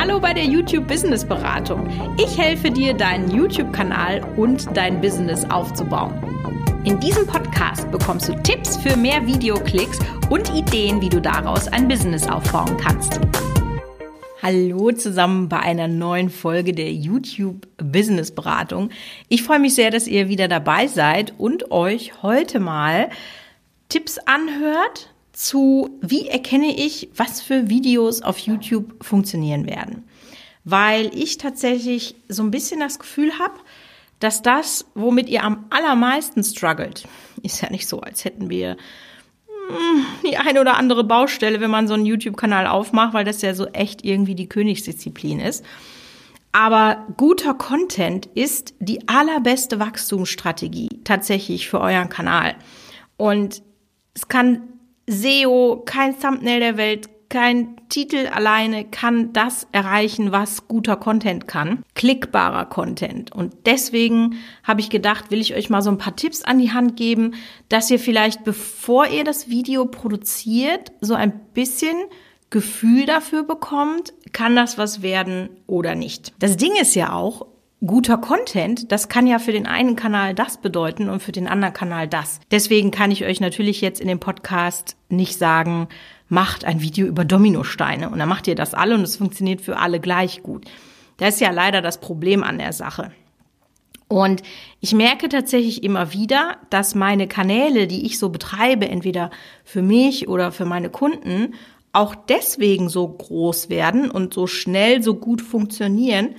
Hallo bei der YouTube Business Beratung. Ich helfe dir, deinen YouTube-Kanal und dein Business aufzubauen. In diesem Podcast bekommst du Tipps für mehr Videoklicks und Ideen, wie du daraus ein Business aufbauen kannst. Hallo zusammen bei einer neuen Folge der YouTube Business Beratung. Ich freue mich sehr, dass ihr wieder dabei seid und euch heute mal Tipps anhört zu, wie erkenne ich, was für Videos auf YouTube funktionieren werden. Weil ich tatsächlich so ein bisschen das Gefühl habe, dass das, womit ihr am allermeisten struggelt, ist ja nicht so, als hätten wir hm, die eine oder andere Baustelle, wenn man so einen YouTube-Kanal aufmacht, weil das ja so echt irgendwie die Königsdisziplin ist. Aber guter Content ist die allerbeste Wachstumsstrategie tatsächlich für euren Kanal. Und es kann SEO, kein Thumbnail der Welt, kein Titel alleine kann das erreichen, was guter Content kann. Klickbarer Content. Und deswegen habe ich gedacht, will ich euch mal so ein paar Tipps an die Hand geben, dass ihr vielleicht, bevor ihr das Video produziert, so ein bisschen Gefühl dafür bekommt, kann das was werden oder nicht. Das Ding ist ja auch, guter Content, das kann ja für den einen Kanal das bedeuten und für den anderen Kanal das. Deswegen kann ich euch natürlich jetzt in dem Podcast nicht sagen, macht ein Video über Dominosteine und dann macht ihr das alle und es funktioniert für alle gleich gut. Das ist ja leider das Problem an der Sache. Und ich merke tatsächlich immer wieder, dass meine Kanäle, die ich so betreibe, entweder für mich oder für meine Kunden, auch deswegen so groß werden und so schnell so gut funktionieren,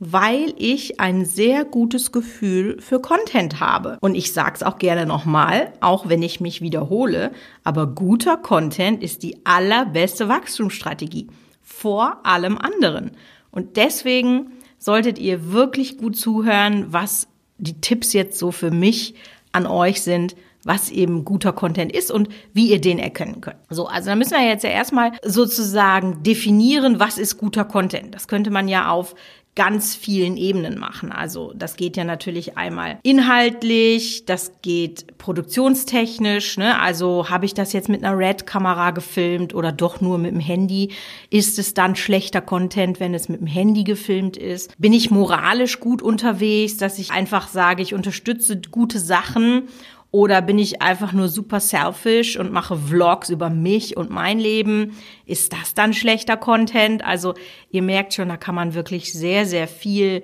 weil ich ein sehr gutes Gefühl für Content habe. Und ich sag's auch gerne nochmal, auch wenn ich mich wiederhole, aber guter Content ist die allerbeste Wachstumsstrategie vor allem anderen. Und deswegen solltet ihr wirklich gut zuhören, was die Tipps jetzt so für mich an euch sind, was eben guter Content ist und wie ihr den erkennen könnt. So, also da müssen wir jetzt ja erstmal sozusagen definieren, was ist guter Content. Das könnte man ja auf ganz vielen Ebenen machen. Also das geht ja natürlich einmal inhaltlich, das geht produktionstechnisch. Ne? Also habe ich das jetzt mit einer Red-Kamera gefilmt oder doch nur mit dem Handy? Ist es dann schlechter Content, wenn es mit dem Handy gefilmt ist? Bin ich moralisch gut unterwegs, dass ich einfach sage, ich unterstütze gute Sachen oder bin ich einfach nur super selfish und mache Vlogs über mich und mein Leben? Ist das dann schlechter Content? Also ihr merkt schon, da kann man wirklich sehr, sehr viel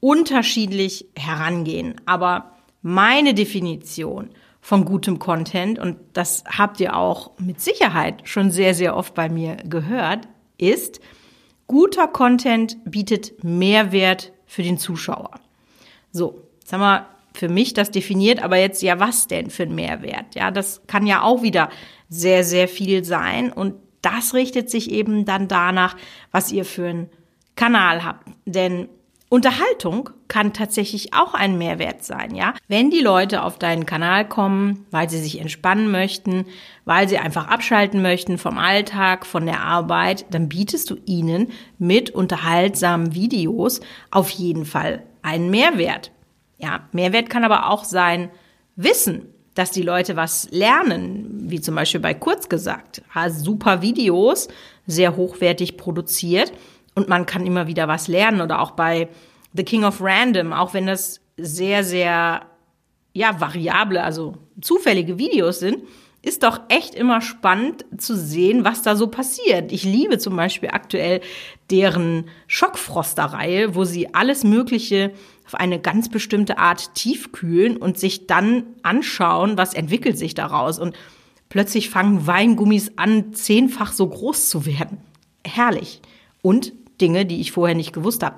unterschiedlich herangehen. Aber meine Definition von gutem Content, und das habt ihr auch mit Sicherheit schon sehr, sehr oft bei mir gehört, ist, guter Content bietet Mehrwert für den Zuschauer. So, jetzt haben wir für mich das definiert, aber jetzt ja, was denn für ein Mehrwert? Ja, das kann ja auch wieder sehr, sehr viel sein und das richtet sich eben dann danach, was ihr für einen Kanal habt. Denn Unterhaltung kann tatsächlich auch ein Mehrwert sein, ja. Wenn die Leute auf deinen Kanal kommen, weil sie sich entspannen möchten, weil sie einfach abschalten möchten vom Alltag, von der Arbeit, dann bietest du ihnen mit unterhaltsamen Videos auf jeden Fall einen Mehrwert. Ja, Mehrwert kann aber auch sein Wissen, dass die Leute was lernen, wie zum Beispiel bei Kurz gesagt. super Videos, sehr hochwertig produziert und man kann immer wieder was lernen oder auch bei The King of Random, auch wenn das sehr, sehr, ja, variable, also zufällige Videos sind, ist doch echt immer spannend zu sehen, was da so passiert. Ich liebe zum Beispiel aktuell deren Schockfroster-Reihe, wo sie alles Mögliche auf eine ganz bestimmte Art tiefkühlen und sich dann anschauen, was entwickelt sich daraus. Und plötzlich fangen Weingummis an, zehnfach so groß zu werden. Herrlich. Und Dinge, die ich vorher nicht gewusst habe.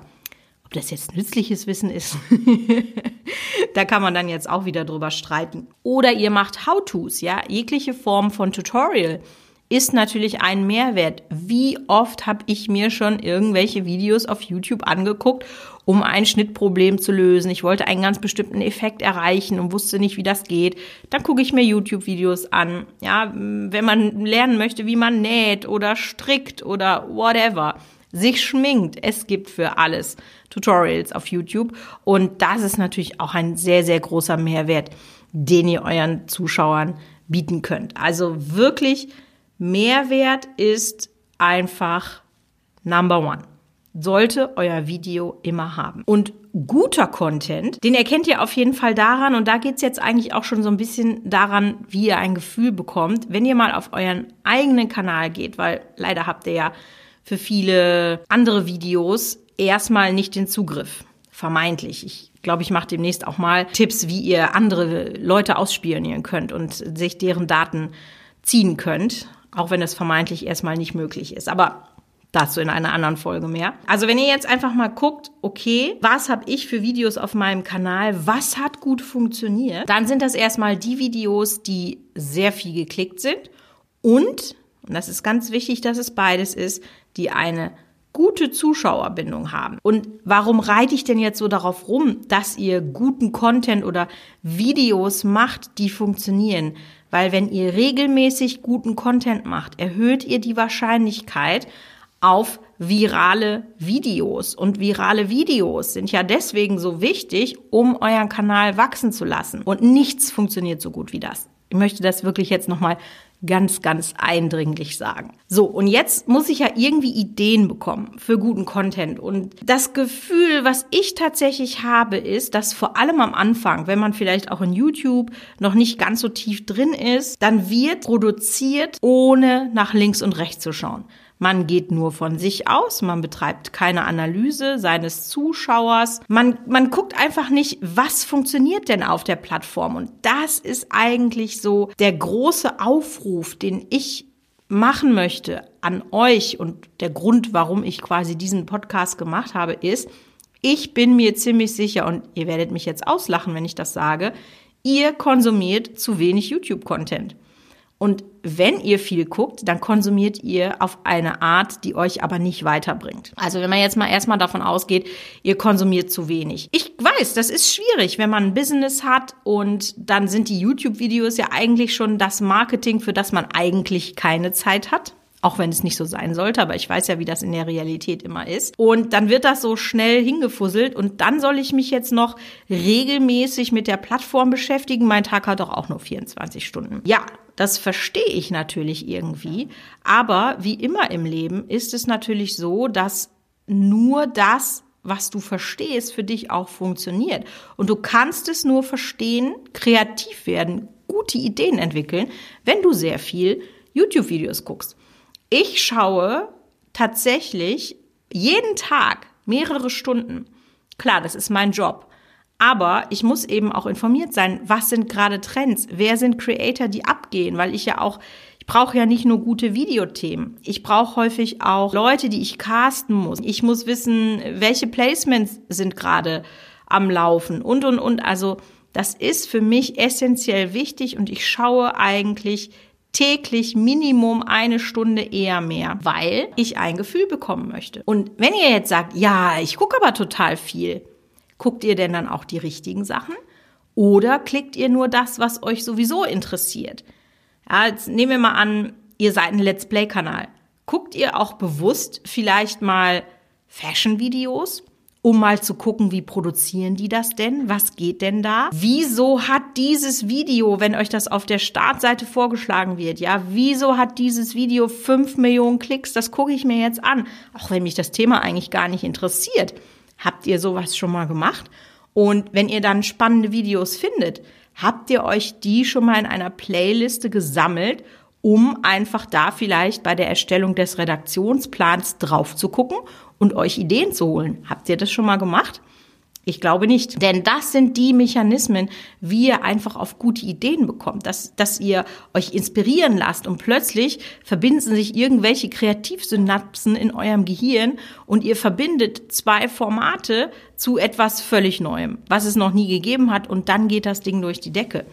Das jetzt nützliches Wissen ist, da kann man dann jetzt auch wieder drüber streiten. Oder ihr macht How-Tos, ja, jegliche Form von Tutorial ist natürlich ein Mehrwert. Wie oft habe ich mir schon irgendwelche Videos auf YouTube angeguckt, um ein Schnittproblem zu lösen. Ich wollte einen ganz bestimmten Effekt erreichen und wusste nicht, wie das geht. Dann gucke ich mir YouTube-Videos an. Ja, wenn man lernen möchte, wie man näht oder strickt oder whatever sich schminkt. Es gibt für alles Tutorials auf YouTube und das ist natürlich auch ein sehr, sehr großer Mehrwert, den ihr euren Zuschauern bieten könnt. Also wirklich Mehrwert ist einfach Number One. sollte euer Video immer haben. Und guter Content, den erkennt ihr auf jeden Fall daran, und da geht's jetzt eigentlich auch schon so ein bisschen daran, wie ihr ein Gefühl bekommt, wenn ihr mal auf euren eigenen Kanal geht, weil leider habt ihr ja für viele andere Videos erstmal nicht den Zugriff. Vermeintlich. Ich glaube, ich mache demnächst auch mal Tipps, wie ihr andere Leute ausspionieren könnt und sich deren Daten ziehen könnt, auch wenn es vermeintlich erstmal nicht möglich ist. Aber Dazu in einer anderen Folge mehr. Also wenn ihr jetzt einfach mal guckt, okay, was habe ich für Videos auf meinem Kanal, was hat gut funktioniert, dann sind das erstmal die Videos, die sehr viel geklickt sind und, und das ist ganz wichtig, dass es beides ist, die eine gute Zuschauerbindung haben. Und warum reite ich denn jetzt so darauf rum, dass ihr guten Content oder Videos macht, die funktionieren? Weil wenn ihr regelmäßig guten Content macht, erhöht ihr die Wahrscheinlichkeit, auf virale Videos. Und virale Videos sind ja deswegen so wichtig, um euren Kanal wachsen zu lassen. Und nichts funktioniert so gut wie das. Ich möchte das wirklich jetzt nochmal ganz, ganz eindringlich sagen. So, und jetzt muss ich ja irgendwie Ideen bekommen für guten Content. Und das Gefühl, was ich tatsächlich habe, ist, dass vor allem am Anfang, wenn man vielleicht auch in YouTube noch nicht ganz so tief drin ist, dann wird produziert, ohne nach links und rechts zu schauen. Man geht nur von sich aus, man betreibt keine Analyse seines Zuschauers. Man, man guckt einfach nicht, was funktioniert denn auf der Plattform. Und das ist eigentlich so der große Aufruf, den ich machen möchte an euch und der Grund, warum ich quasi diesen Podcast gemacht habe, ist, ich bin mir ziemlich sicher und ihr werdet mich jetzt auslachen, wenn ich das sage, ihr konsumiert zu wenig YouTube-Content. Und wenn ihr viel guckt, dann konsumiert ihr auf eine Art, die euch aber nicht weiterbringt. Also wenn man jetzt mal erstmal davon ausgeht, ihr konsumiert zu wenig. Ich weiß, das ist schwierig, wenn man ein Business hat und dann sind die YouTube-Videos ja eigentlich schon das Marketing, für das man eigentlich keine Zeit hat auch wenn es nicht so sein sollte, aber ich weiß ja, wie das in der Realität immer ist. Und dann wird das so schnell hingefusselt und dann soll ich mich jetzt noch regelmäßig mit der Plattform beschäftigen. Mein Tag hat doch auch nur 24 Stunden. Ja, das verstehe ich natürlich irgendwie, aber wie immer im Leben ist es natürlich so, dass nur das was du verstehst, für dich auch funktioniert. Und du kannst es nur verstehen, kreativ werden, gute Ideen entwickeln, wenn du sehr viel YouTube-Videos guckst. Ich schaue tatsächlich jeden Tag mehrere Stunden. Klar, das ist mein Job. Aber ich muss eben auch informiert sein, was sind gerade Trends, wer sind Creator, die abgehen, weil ich ja auch, ich brauche ja nicht nur gute Videothemen. Ich brauche häufig auch Leute, die ich casten muss. Ich muss wissen, welche Placements sind gerade am Laufen und, und, und. Also das ist für mich essentiell wichtig und ich schaue eigentlich täglich Minimum eine Stunde eher mehr, weil ich ein Gefühl bekommen möchte. Und wenn ihr jetzt sagt, ja, ich gucke aber total viel, guckt ihr denn dann auch die richtigen Sachen? Oder klickt ihr nur das, was euch sowieso interessiert? Ja, jetzt nehmen wir mal an, ihr seid ein Let's Play-Kanal. Guckt ihr auch bewusst vielleicht mal Fashion-Videos? um mal zu gucken, wie produzieren die das denn? Was geht denn da? Wieso hat dieses Video, wenn euch das auf der Startseite vorgeschlagen wird, ja, wieso hat dieses Video fünf Millionen Klicks? Das gucke ich mir jetzt an, auch wenn mich das Thema eigentlich gar nicht interessiert. Habt ihr sowas schon mal gemacht? Und wenn ihr dann spannende Videos findet, habt ihr euch die schon mal in einer Playliste gesammelt um einfach da vielleicht bei der Erstellung des Redaktionsplans drauf zu gucken und euch Ideen zu holen. Habt ihr das schon mal gemacht? Ich glaube nicht. Denn das sind die Mechanismen, wie ihr einfach auf gute Ideen bekommt, dass, dass ihr euch inspirieren lasst und plötzlich verbinden sich irgendwelche Kreativsynapsen in eurem Gehirn und ihr verbindet zwei Formate zu etwas völlig Neuem, was es noch nie gegeben hat und dann geht das Ding durch die Decke.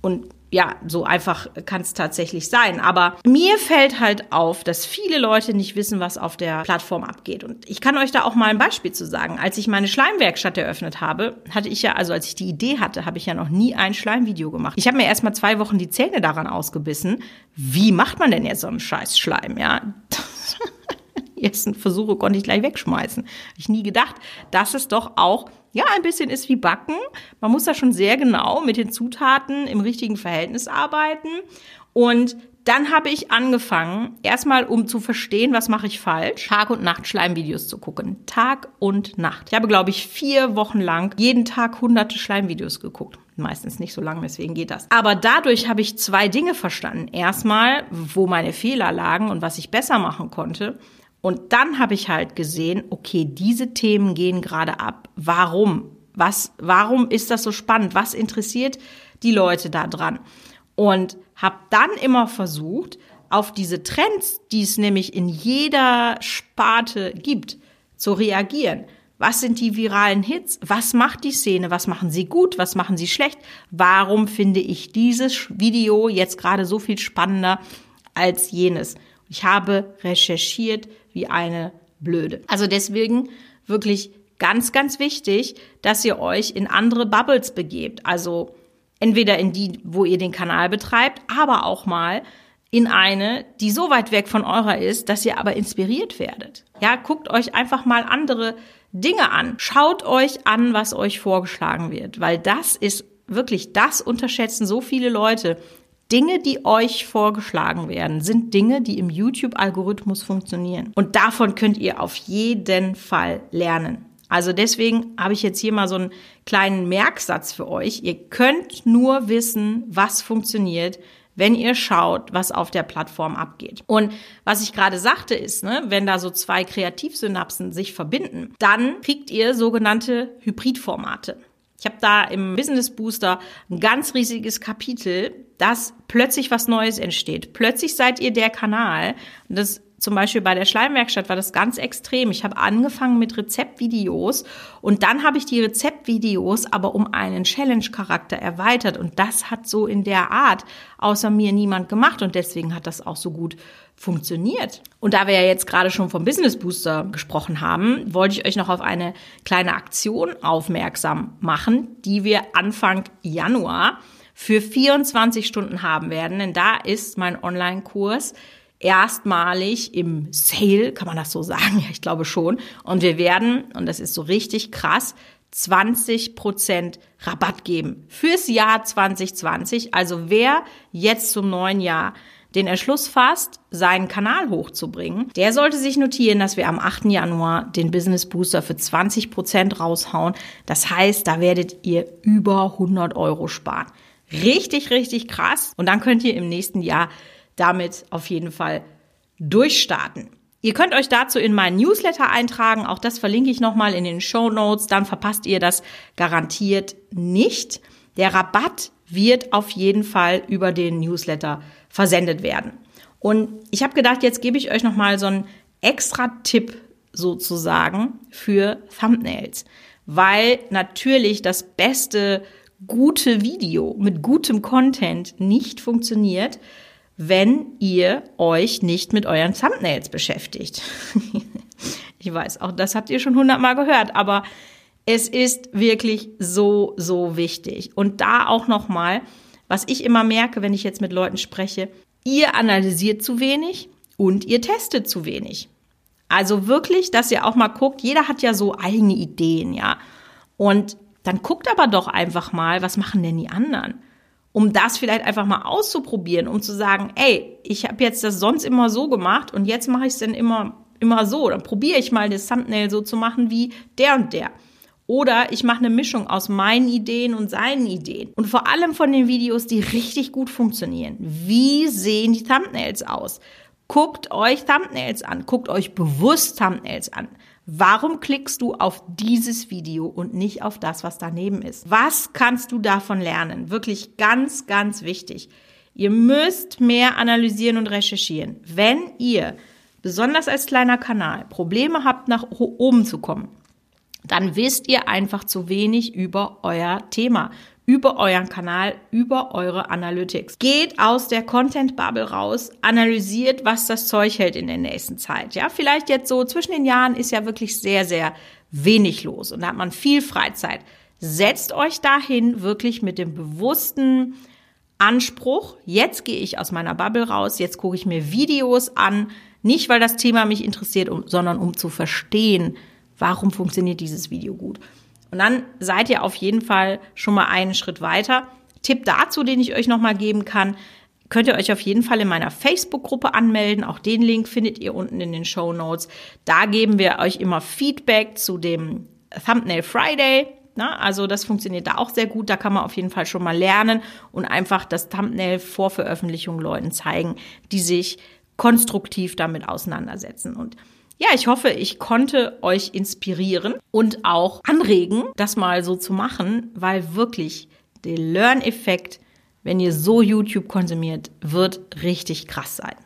Und ja, so einfach kann es tatsächlich sein. Aber mir fällt halt auf, dass viele Leute nicht wissen, was auf der Plattform abgeht. Und ich kann euch da auch mal ein Beispiel zu sagen. Als ich meine Schleimwerkstatt eröffnet habe, hatte ich ja, also als ich die Idee hatte, habe ich ja noch nie ein Schleimvideo gemacht. Ich habe mir erst mal zwei Wochen die Zähne daran ausgebissen. Wie macht man denn jetzt so einen scheiß Schleim, ja? Die ersten Versuche konnte ich gleich wegschmeißen. Hab ich nie gedacht, dass es doch auch ja, ein bisschen ist wie Backen. Man muss da schon sehr genau mit den Zutaten im richtigen Verhältnis arbeiten. Und dann habe ich angefangen, erstmal um zu verstehen, was mache ich falsch, Tag und Nacht Schleimvideos zu gucken. Tag und Nacht. Ich habe, glaube ich, vier Wochen lang jeden Tag hunderte Schleimvideos geguckt. Meistens nicht so lange, deswegen geht das. Aber dadurch habe ich zwei Dinge verstanden. Erstmal, wo meine Fehler lagen und was ich besser machen konnte. Und dann habe ich halt gesehen, okay, diese Themen gehen gerade ab. Warum? Was, warum ist das so spannend? Was interessiert die Leute da dran? Und habe dann immer versucht, auf diese Trends, die es nämlich in jeder Sparte gibt, zu reagieren. Was sind die viralen Hits? Was macht die Szene? Was machen sie gut? Was machen sie schlecht? Warum finde ich dieses Video jetzt gerade so viel spannender als jenes? Ich habe recherchiert wie eine Blöde. Also deswegen wirklich ganz, ganz wichtig, dass ihr euch in andere Bubbles begebt. Also entweder in die, wo ihr den Kanal betreibt, aber auch mal in eine, die so weit weg von eurer ist, dass ihr aber inspiriert werdet. Ja, guckt euch einfach mal andere Dinge an. Schaut euch an, was euch vorgeschlagen wird, weil das ist wirklich, das unterschätzen so viele Leute. Dinge, die euch vorgeschlagen werden, sind Dinge, die im YouTube-Algorithmus funktionieren. Und davon könnt ihr auf jeden Fall lernen. Also deswegen habe ich jetzt hier mal so einen kleinen Merksatz für euch. Ihr könnt nur wissen, was funktioniert, wenn ihr schaut, was auf der Plattform abgeht. Und was ich gerade sagte ist, ne, wenn da so zwei Kreativsynapsen sich verbinden, dann kriegt ihr sogenannte Hybridformate. Ich habe da im Business Booster ein ganz riesiges Kapitel, dass plötzlich was Neues entsteht. Plötzlich seid ihr der Kanal. Das zum Beispiel bei der Schleimwerkstatt war das ganz extrem. Ich habe angefangen mit Rezeptvideos und dann habe ich die Rezeptvideos aber um einen Challenge-Charakter erweitert und das hat so in der Art außer mir niemand gemacht und deswegen hat das auch so gut funktioniert. Und da wir ja jetzt gerade schon vom Business Booster gesprochen haben, wollte ich euch noch auf eine kleine Aktion aufmerksam machen, die wir Anfang Januar für 24 Stunden haben werden, denn da ist mein Online-Kurs erstmalig im Sale, kann man das so sagen? Ja, ich glaube schon. Und wir werden, und das ist so richtig krass, 20 Prozent Rabatt geben fürs Jahr 2020. Also wer jetzt zum neuen Jahr den Entschluss fasst, seinen Kanal hochzubringen, der sollte sich notieren, dass wir am 8. Januar den Business Booster für 20 Prozent raushauen. Das heißt, da werdet ihr über 100 Euro sparen. Richtig, richtig krass. Und dann könnt ihr im nächsten Jahr damit auf jeden Fall durchstarten. Ihr könnt euch dazu in meinen Newsletter eintragen. Auch das verlinke ich nochmal in den Show Notes. Dann verpasst ihr das garantiert nicht. Der Rabatt wird auf jeden Fall über den Newsletter versendet werden. Und ich habe gedacht, jetzt gebe ich euch nochmal so einen extra Tipp sozusagen für Thumbnails. Weil natürlich das beste gute Video mit gutem Content nicht funktioniert, wenn ihr euch nicht mit euren Thumbnails beschäftigt. ich weiß, auch das habt ihr schon hundertmal gehört, aber es ist wirklich so, so wichtig. Und da auch nochmal, was ich immer merke, wenn ich jetzt mit Leuten spreche, ihr analysiert zu wenig und ihr testet zu wenig. Also wirklich, dass ihr auch mal guckt, jeder hat ja so eigene Ideen, ja. Und dann guckt aber doch einfach mal, was machen denn die anderen? Um das vielleicht einfach mal auszuprobieren, um zu sagen, ey, ich habe jetzt das sonst immer so gemacht und jetzt mache ich es dann immer immer so. Dann probiere ich mal das Thumbnail so zu machen wie der und der. Oder ich mache eine Mischung aus meinen Ideen und seinen Ideen. Und vor allem von den Videos, die richtig gut funktionieren. Wie sehen die Thumbnails aus? Guckt euch Thumbnails an. Guckt euch bewusst Thumbnails an. Warum klickst du auf dieses Video und nicht auf das, was daneben ist? Was kannst du davon lernen? Wirklich ganz, ganz wichtig. Ihr müsst mehr analysieren und recherchieren. Wenn ihr, besonders als kleiner Kanal, Probleme habt, nach oben zu kommen, dann wisst ihr einfach zu wenig über euer Thema, über euren Kanal, über eure Analytics. Geht aus der Content Bubble raus, analysiert, was das Zeug hält in der nächsten Zeit. Ja, vielleicht jetzt so zwischen den Jahren ist ja wirklich sehr, sehr wenig los und da hat man viel Freizeit. Setzt euch dahin wirklich mit dem bewussten Anspruch, jetzt gehe ich aus meiner Bubble raus, jetzt gucke ich mir Videos an, nicht weil das Thema mich interessiert, sondern um zu verstehen, warum funktioniert dieses Video gut. Und dann seid ihr auf jeden Fall schon mal einen Schritt weiter. Tipp dazu, den ich euch nochmal geben kann, könnt ihr euch auf jeden Fall in meiner Facebook-Gruppe anmelden. Auch den Link findet ihr unten in den Show Notes. Da geben wir euch immer Feedback zu dem Thumbnail Friday. Na, also das funktioniert da auch sehr gut. Da kann man auf jeden Fall schon mal lernen und einfach das Thumbnail vor Veröffentlichung Leuten zeigen, die sich konstruktiv damit auseinandersetzen. Und ja, ich hoffe, ich konnte euch inspirieren und auch anregen, das mal so zu machen, weil wirklich der Learn-Effekt, wenn ihr so YouTube konsumiert, wird richtig krass sein.